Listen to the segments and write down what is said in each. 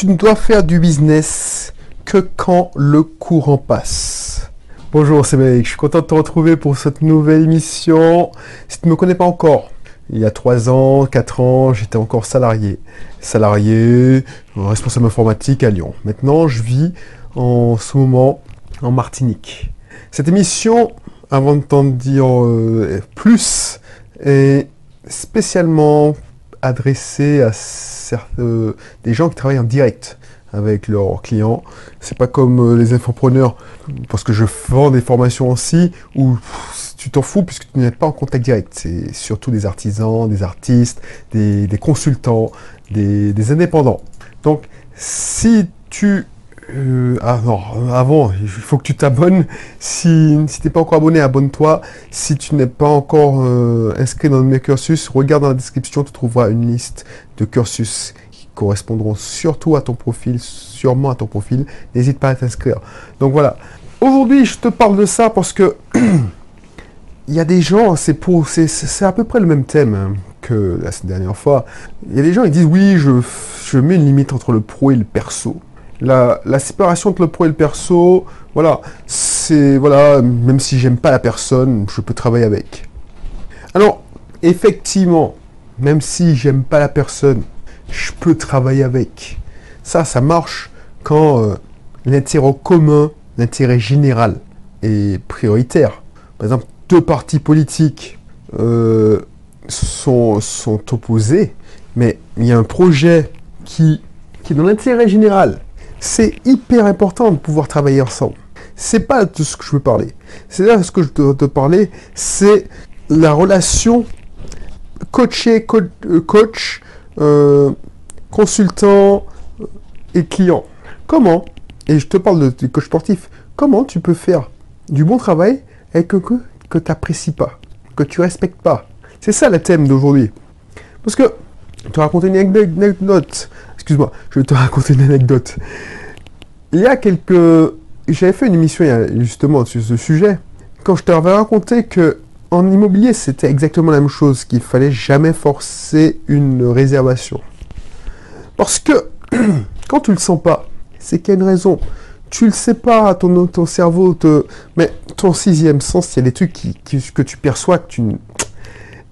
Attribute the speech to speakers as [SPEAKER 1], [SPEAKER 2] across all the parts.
[SPEAKER 1] tu ne dois faire du business que quand le courant passe. Bonjour, c'est Malik. Je suis content de te retrouver pour cette nouvelle émission. Si tu ne me connais pas encore, il y a 3 ans, 4 ans, j'étais encore salarié. Salarié, responsable informatique à Lyon. Maintenant, je vis en ce moment en Martinique. Cette émission, avant de t'en dire euh, plus, est spécialement adressée à euh, des gens qui travaillent en direct avec leurs clients. C'est pas comme euh, les infopreneurs, parce que je vends des formations aussi, où tu t'en fous puisque tu n'es pas en contact direct. C'est surtout des artisans, des artistes, des, consultants, des, indépendants. Donc, si tu... Euh, ah non, avant, il faut que tu t'abonnes. Si, tu n'es pas encore abonné, abonne-toi. Si tu n'es pas encore inscrit dans mes cursus, regarde dans la description, tu trouveras une liste de cursus correspondront surtout à ton profil, sûrement à ton profil. N'hésite pas à t'inscrire. Donc voilà. Aujourd'hui, je te parle de ça parce que il y a des gens, c'est pour, c'est à peu près le même thème hein, que la dernière fois. Il y a des gens qui disent oui, je, je mets une limite entre le pro et le perso. La, séparation entre le pro et le perso, voilà, c'est voilà, même si j'aime pas la personne, je peux travailler avec. Alors, effectivement, même si j'aime pas la personne, je peux travailler avec. Ça, ça marche quand euh, l'intérêt commun, l'intérêt général est prioritaire. Par exemple, deux partis politiques euh, sont, sont opposés, mais il y a un projet qui, qui est dans l'intérêt général. C'est hyper important de pouvoir travailler ensemble. C'est pas de ce que je veux parler. C'est là ce que je veux te parler, c'est la relation coaché, euh, coach, euh, consultant et client. Comment, et je te parle de, coach sportif, comment tu peux faire du bon travail avec que, que tu n'apprécies pas, que tu respectes pas? C'est ça le thème d'aujourd'hui. Parce que, je vais te raconter une anecdote. Excuse-moi, je vais te raconter une anecdote. Il y a quelques... J'avais fait une émission justement sur ce sujet. Quand je t'avais raconté que en immobilier, c'était exactement la même chose, qu'il fallait jamais forcer une réservation. Parce que quand tu le sens pas, c'est qu'il y a une raison. Tu le sais pas, ton, ton cerveau te... Mais ton sixième sens, il y a des trucs qui, que tu perçois que tu...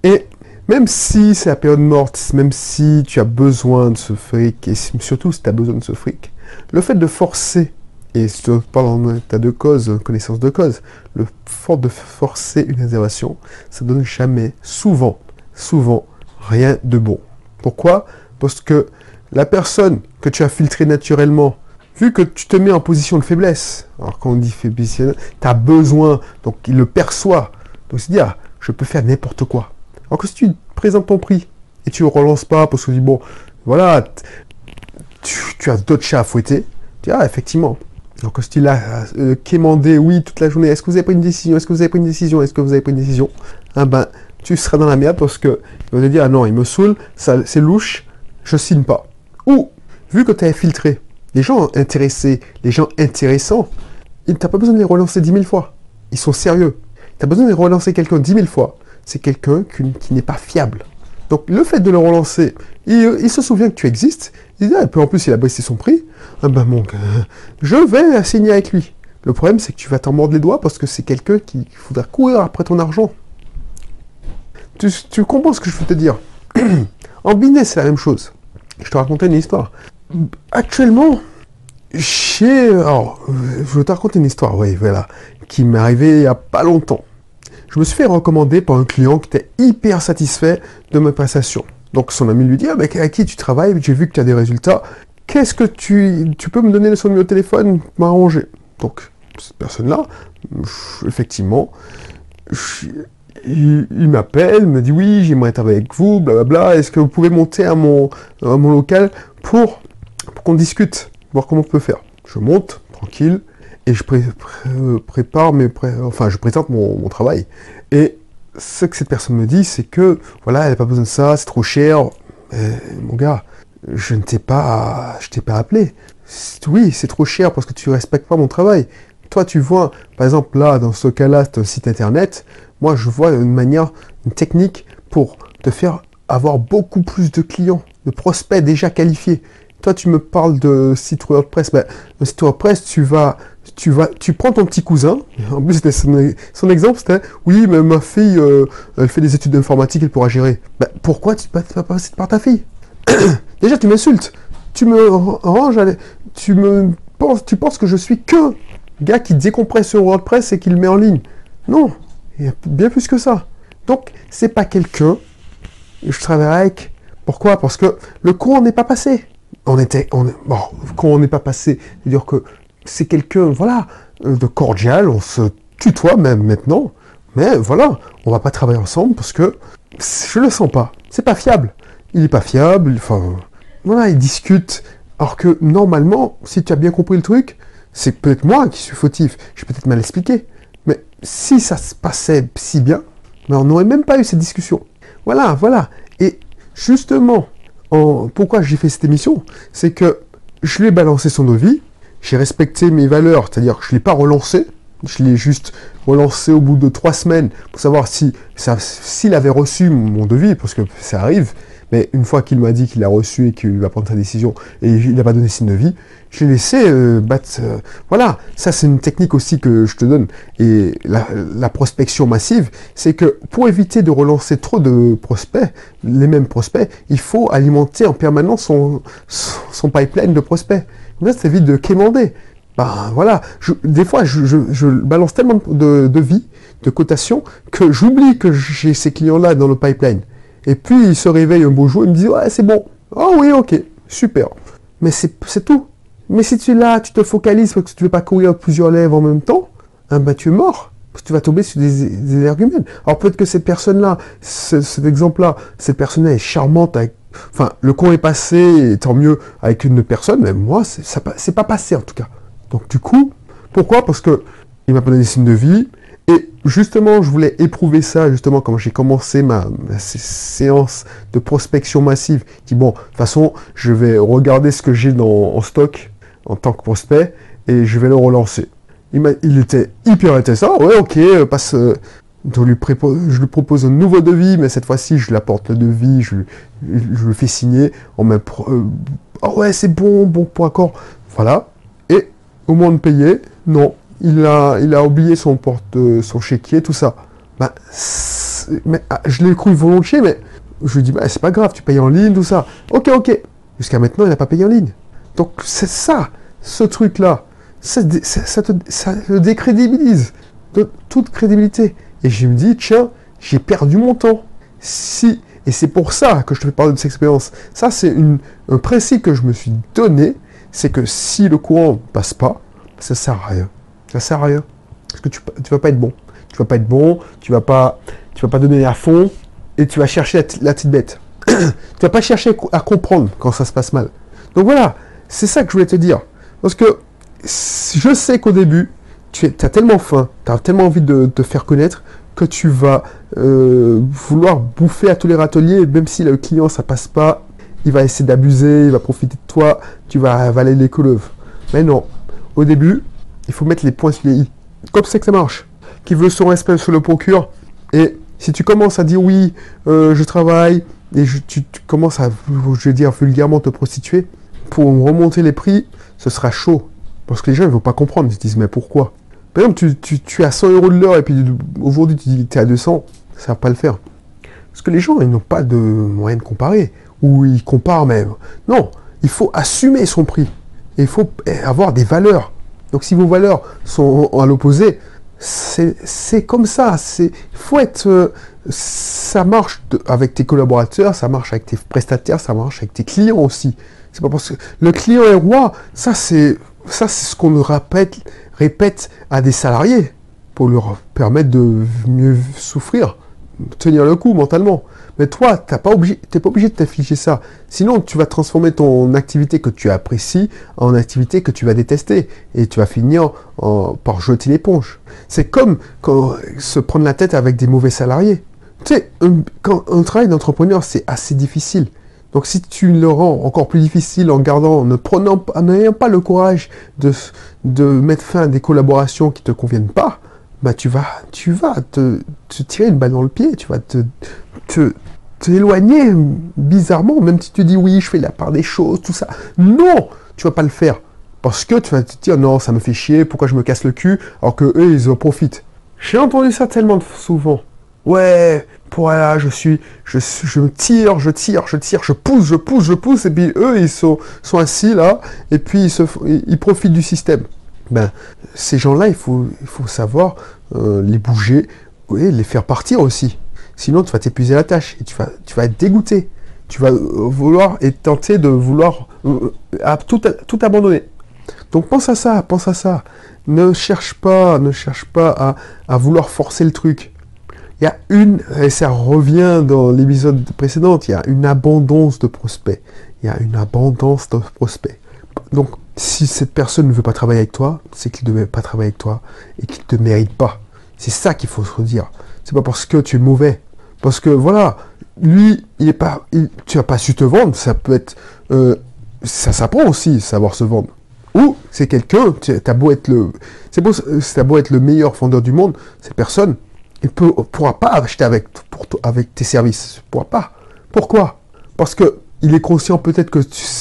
[SPEAKER 1] Et même si c'est la période morte, même si tu as besoin de ce fric, et surtout si tu as besoin de ce fric, le fait de forcer et si tu parles en état de cause, connaissance de cause, le fait de forcer une réservation, ça donne jamais, souvent, souvent, rien de bon. Pourquoi? Parce que la personne que tu as filtrée naturellement, vu que tu te mets en position de faiblesse, alors quand on dit faiblesse, tu as besoin, donc il le perçoit. Donc c'est dire, je peux faire n'importe quoi. Alors que si tu présentes ton prix et tu ne relances pas parce que tu dis, bon, voilà, tu, as d'autres chats à fouetter, tu dis, ah, effectivement, donc, il a euh, quémandé, oui, toute la journée, est-ce que vous avez pris une décision? Est-ce que vous avez pris une décision? Est-ce que vous avez pris une décision? Ah ben, tu seras dans la merde parce que il va te dire, ah non, il me saoule, c'est louche, je signe pas. Ou, vu que tu as filtré les gens intéressés, les gens intéressants, tu n'as pas besoin de les relancer dix mille fois. Ils sont sérieux. Tu as besoin de relancer quelqu'un dix mille fois. C'est quelqu'un qui n'est pas fiable. Donc le fait de le relancer, il, se souvient que tu existes, il dit, ah, en plus il a baissé son prix, ah ben mon je vais signer avec lui. Le problème c'est que tu vas t'en mordre les doigts parce que c'est quelqu'un qui faudra courir après ton argent. Tu, comprends ce que je veux te dire? En business c'est la même chose. Je te racontais une histoire. Actuellement, chez... Alors, je vais te raconter une histoire, oui, voilà, qui m'est arrivée il n'y a pas longtemps je me suis fait recommander par un client qui était hyper satisfait de ma prestation. Donc son ami lui dit, ah, à qui tu travailles? J'ai vu que tu as des résultats. Qu'est-ce que tu, tu peux me donner son numéro de téléphone M'arranger? Donc cette personne-là, effectivement, il, m'appelle, me dit oui, j'aimerais travailler avec vous, blablabla. Est-ce que vous pouvez monter à mon, mon local pour qu'on discute, voir comment on peut faire? Je monte, tranquille je prépare mes enfin je présente mon, travail. Et ce que cette personne me dit, c'est que voilà, elle n'a pas besoin de ça, c'est trop cher. mon gars, je ne t'ai pas, je t'ai pas appelé. Oui, c'est trop cher parce que tu respectes pas mon travail. Toi, tu vois, par exemple là, dans ce cas-là, c'est un site internet. Moi, je vois une manière, une technique pour te faire avoir beaucoup plus de clients, de prospects déjà qualifiés. Toi, tu me parles de site WordPress. Ben, le site WordPress, tu vas, tu vas, tu prends ton petit cousin. En plus, c'était son, exemple, c'était, oui, mais ma fille, euh, elle fait des études d'informatique, elle pourra gérer. Ben, pourquoi tu ne vas pas passer par ta fille? Déjà, tu m'insultes. Tu me ranges, tu me penses, tu penses que je suis que gars qui décompresse sur WordPress et qui le met en ligne. Non, il y a bien plus que ça. Donc, c'est pas quelqu'un. Je travaille avec. Pourquoi? Parce que le cours n'est pas passé on était, on, bon, quand on n'est pas passé, c'est-à-dire que c'est quelqu'un, voilà, euh, de cordial, on se tutoie même maintenant, mais voilà, on va pas travailler ensemble parce que je le sens pas, c'est pas fiable, il est pas fiable, enfin, voilà, il discute, alors que normalement, si tu as bien compris le truc, c'est peut-être moi qui suis fautif, j'ai peut-être mal expliqué, mais si ça se passait si bien, mais on n'aurait même pas eu cette discussion. Voilà, voilà, et justement, pourquoi j'ai fait cette émission, c'est que je lui ai balancé son devis, j'ai respecté mes valeurs, c'est-à-dire je ne l'ai pas relancé, je l'ai juste relancé au bout de trois semaines pour savoir si s'il avait reçu mon devis, parce que ça arrive, mais une fois qu'il m'a dit qu'il a reçu et qu'il va prendre sa décision et il n'a pas donné signe de vie, je l'ai laissé euh, battre. Euh, voilà, ça c'est une technique aussi que je te donne. Et la, prospection massive, c'est que pour éviter de relancer trop de prospects, les mêmes prospects, il faut alimenter en permanence son, son, pipeline de prospects. Là, ça évite de quémander. Ben voilà, des fois je, balance tellement de, de vie, de cotation, que j'oublie que j'ai ces clients-là dans le pipeline. Et puis il se réveille un beau jour, il me dit ouais c'est bon. Oh oui ok, super. Mais c'est tout. Mais si tu es là, tu te focalises parce que tu ne veux pas courir plusieurs lèvres en même temps, hein, ben, tu es mort. Parce que tu vas tomber sur des, des arguments. Alors peut-être que cette personne-là, cet exemple-là, cette personne-là est charmante Enfin, le con est passé, tant mieux avec une personne, mais moi, c'est pas passé en tout cas. Donc du coup, pourquoi? Parce que il m'a pas donné signe de vie, et justement, je voulais éprouver ça, justement, quand j'ai commencé ma, séance de prospection massive. Dis, bon, de toute façon, je vais regarder ce que j'ai en stock en tant que prospect et je vais le relancer. Il, il était hyper intéressant. Ouais, ok, euh, passe. Euh, je lui, je lui propose un nouveau devis, mais cette fois-ci, je lui apporte le devis, je, le fais signer. En même, euh, oh ouais, c'est bon, bon pour accord. Voilà. Et au moment de payer, non, il a, il a oublié son porte, son chéquier, tout ça. Bah, ah, je l'ai cru volontiers, mais je lui dis, bah, c'est pas grave, tu payes en ligne, tout ça. Ok, ok. Jusqu'à maintenant, il n'a pas payé en ligne. Donc, c'est ça, ce truc-là. Ça, ça, te, décrédibilise de toute crédibilité. Et je me dis, tiens, j'ai perdu mon temps. Si, et c'est pour ça que je te fais parler de cette expérience. Ça, c'est un principe que je me suis donné, c'est que si le courant passe pas, ça sert à rien. Ça sert à rien. Parce que tu ne vas pas être bon. Tu vas pas être bon, tu vas pas, tu vas pas donner à fond, et tu vas chercher la, petite bête. tu vas pas chercher à comprendre quand ça se passe mal. Donc voilà, c'est ça que je voulais te dire. Parce que je sais qu'au début, tu as tellement faim, tu as tellement envie de te faire connaître, que tu vas euh, vouloir bouffer à tous les râteliers, même si le client ça passe pas, il va essayer d'abuser, il va profiter de toi, tu vas avaler les couleuvres. Mais non, au début, il faut mettre les points sur les i. Comme c'est que ça marche. Qui veut son respect se le procure. Et si tu commences à dire oui, euh, je travaille, et tu, commences à, je veux dire vulgairement, te prostituer, pour remonter les prix, ce sera chaud. Parce que les gens ne vont pas comprendre. Ils se disent, mais pourquoi? Par exemple, tu, tu, es à 100 euros de l'heure et puis aujourd'hui tu dis que tu es à 200, ça va pas le faire. Parce que les gens, ils n'ont pas de moyen de comparer. Ou ils comparent même. Non, il faut assumer son prix. Il faut avoir des valeurs. Donc si vos valeurs sont à l'opposé, c'est comme ça. Il faut être. Euh, ça marche avec tes collaborateurs, ça marche avec tes prestataires, ça marche avec tes clients aussi. C'est pas parce que le client est roi. Ça c'est ça c'est ce qu'on répète répète à des salariés pour leur permettre de mieux souffrir, tenir le coup mentalement. Mais toi, tu n'es pas, obligé, de t'afficher ça. Sinon, tu vas transformer ton activité que tu apprécies en activité que tu vas détester. Et tu vas finir par jeter l'éponge. C'est comme quand, se prendre la tête avec des mauvais salariés. Tu sais, un, quand un travail d'entrepreneur, c'est assez difficile. Donc si tu le rends encore plus difficile en gardant, ne prenant, en n'ayant pas le courage de, de mettre fin à des collaborations qui ne te conviennent pas, bah tu vas, tu vas te, te, tirer une balle dans le pied, tu vas te t'éloigner bizarrement, même si tu dis oui, je fais la part des choses, tout ça. Non, tu vas pas le faire. Parce que tu vas te dire non, ça me fait chier, pourquoi je me casse le cul, alors que eux, ils en profitent. J'ai entendu ça tellement souvent. Ouais, pour je suis, je, je tire, je tire, je tire, je pousse, je pousse, je pousse, et puis eux, ils sont, sont assis là, et puis ils, ils profitent du système. Ben, ces gens-là, il faut, il faut savoir euh, les bouger, et les faire partir aussi. Sinon, tu vas t'épuiser la tâche, et tu vas, tu vas être dégoûté. Tu vas vouloir et tenter de vouloir euh, tout, abandonner. Donc pense à ça, pense à ça. Ne cherche pas, ne cherche pas à, vouloir forcer le truc. Il y a une, et ça revient dans l'épisode précédent, il y a une abondance de prospects. Il y a une abondance de prospects. Donc, si cette personne ne veut pas travailler avec toi, c'est qu'il ne veut pas travailler avec toi et qu'il ne te mérite pas. C'est ça qu'il faut se dire. C'est pas parce que tu es mauvais. Parce que voilà, lui, il est pas, tu n'as pas su te vendre. Ça peut être, euh, ça s'apprend aussi, savoir se vendre. Ou c'est quelqu'un, t'as beau être le, c'est beau, beau être le meilleur vendeur du monde, cette personne, il ne pourra pas acheter avec, pour, avec tes services. Pourra pas. Pourquoi? Parce que il est conscient peut-être que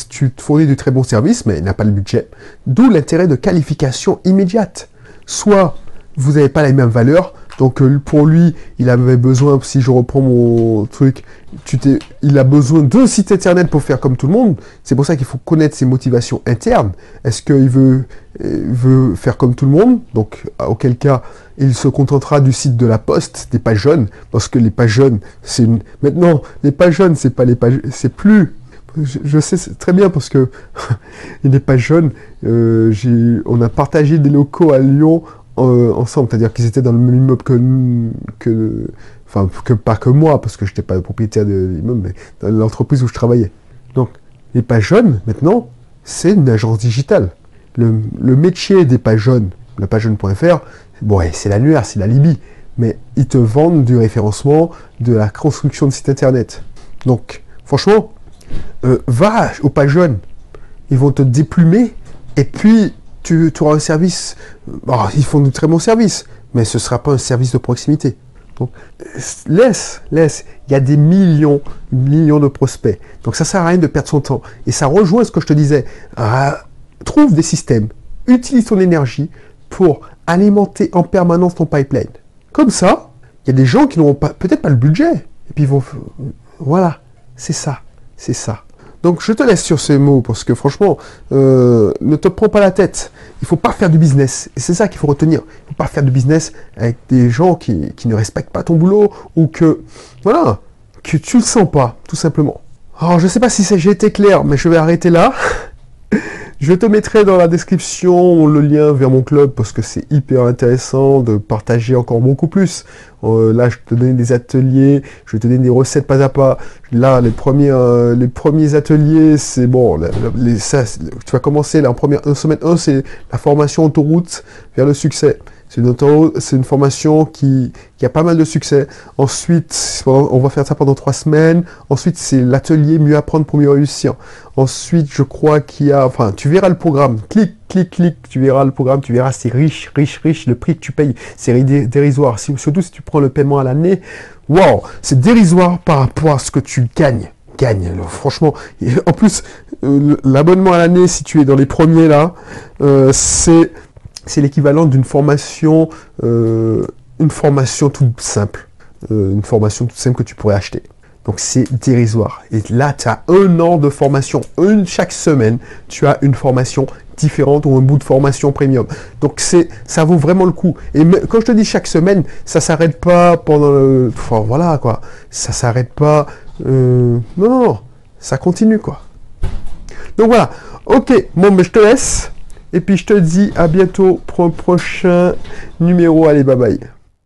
[SPEAKER 1] tu, te fournis de très bons services, mais il n'a pas le budget. D'où l'intérêt de qualification immédiate. Soit vous n'avez pas la même valeur, donc euh, pour lui, il avait besoin, si je reprends mon truc, tu il a besoin d'un site internet pour faire comme tout le monde. C'est pour ça qu'il faut connaître ses motivations internes. Est-ce qu'il veut, euh, veut faire comme tout le monde? Donc auquel cas, il se contentera du site de la Poste, des pages jeunes, parce que les pages jeunes, c'est une... Maintenant, les pages jeunes, c'est pas les pages... C'est plus... Je, sais très bien parce que les pages jeunes, euh, on a partagé des locaux à Lyon euh, ensemble, c'est-à-dire qu'ils étaient dans le même immeuble que, que, enfin, que pas que moi, parce que je n'étais pas le propriétaire de l'immeuble, mais dans l'entreprise où je travaillais. Donc, les pages jeunes, maintenant, c'est une agence digitale. Le, métier des pages jeunes, la pagejeune.fr, bon, c'est l'annuaire, c'est la Libye, mais ils te vendent du référencement, de la construction de sites internet. Donc, franchement, euh, va aux pages jeunes, ils vont te déplumer, et puis tu, auras un service. ils font du très bon service, mais ce ne sera pas un service de proximité. Donc, laisse, laisse. Il y a des millions, millions de prospects. Donc, ça sert à rien de perdre son temps. Et ça rejoint ce que je te disais. Ah, trouve des systèmes. Utilise ton énergie pour alimenter en permanence ton pipeline. Comme ça, il y a des gens qui n'auront peut-être pas le budget. Et puis ils vont. Voilà. C'est ça. C'est ça. Donc je te laisse sur ces mots parce que franchement, euh, ne te prends pas la tête. Il faut pas faire du business. Et c'est ça qu'il faut retenir. Il faut pas faire du business avec des gens qui, qui, ne respectent pas ton boulot ou que, voilà, que tu le sens pas, tout simplement. Alors je sais pas si j'ai été clair, mais je vais arrêter là. Je te mettrai dans la description le lien vers mon club parce que c'est hyper intéressant de partager encore beaucoup plus. Euh, là, je te donne des ateliers, je te donner des recettes pas à pas. Là, les premiers, euh, les premiers ateliers, c'est bon. Tu vas commencer en première semaine 1, c'est la formation autoroute vers le succès. C'est une, formation qui, qui, a pas mal de succès. Ensuite, on va faire ça pendant trois semaines. Ensuite, c'est l'atelier mieux apprendre pour mieux réussir. Ensuite, je crois qu'il y a, enfin, tu verras le programme. Clique, clique, clique, tu verras le programme. Tu verras, c'est riche, riche, riche. Le prix que tu payes, c'est dérisoire. surtout si tu prends le paiement à l'année, waouh, c'est dérisoire par rapport à ce que tu gagnes gagne. franchement, en plus, euh, l'abonnement à l'année, si tu es dans les premiers là, euh, c'est c'est l'équivalent d'une formation, euh, une formation toute simple. Euh, une formation toute simple que tu pourrais acheter. Donc c'est dérisoire. Et là, tu as un an de formation. Une chaque semaine, tu as une formation différente ou un bout de formation premium. Donc c'est, ça vaut vraiment le coup. Et quand je te dis chaque semaine, ça s'arrête pas pendant le, enfin, voilà quoi, ça s'arrête pas. Euh, non, non, non, ça continue quoi. Donc voilà. Ok, bon, mais je te laisse. Et puis je te dis à bientôt pour un prochain numéro. Allez, bye bye.